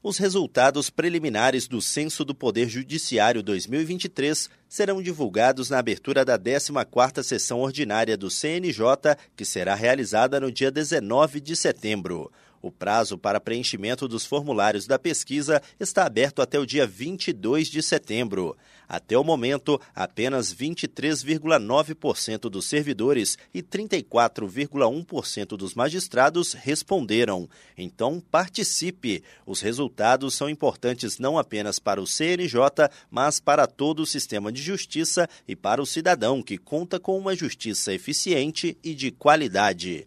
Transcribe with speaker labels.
Speaker 1: Os resultados preliminares do Censo do Poder Judiciário 2023 serão divulgados na abertura da 14ª sessão ordinária do CNJ, que será realizada no dia 19 de setembro. O prazo para preenchimento dos formulários da pesquisa está aberto até o dia 22 de setembro. Até o momento, apenas 23,9% dos servidores e 34,1% dos magistrados responderam. Então, participe! Os resultados são importantes não apenas para o CNJ, mas para todo o sistema de justiça e para o cidadão que conta com uma justiça eficiente e de qualidade.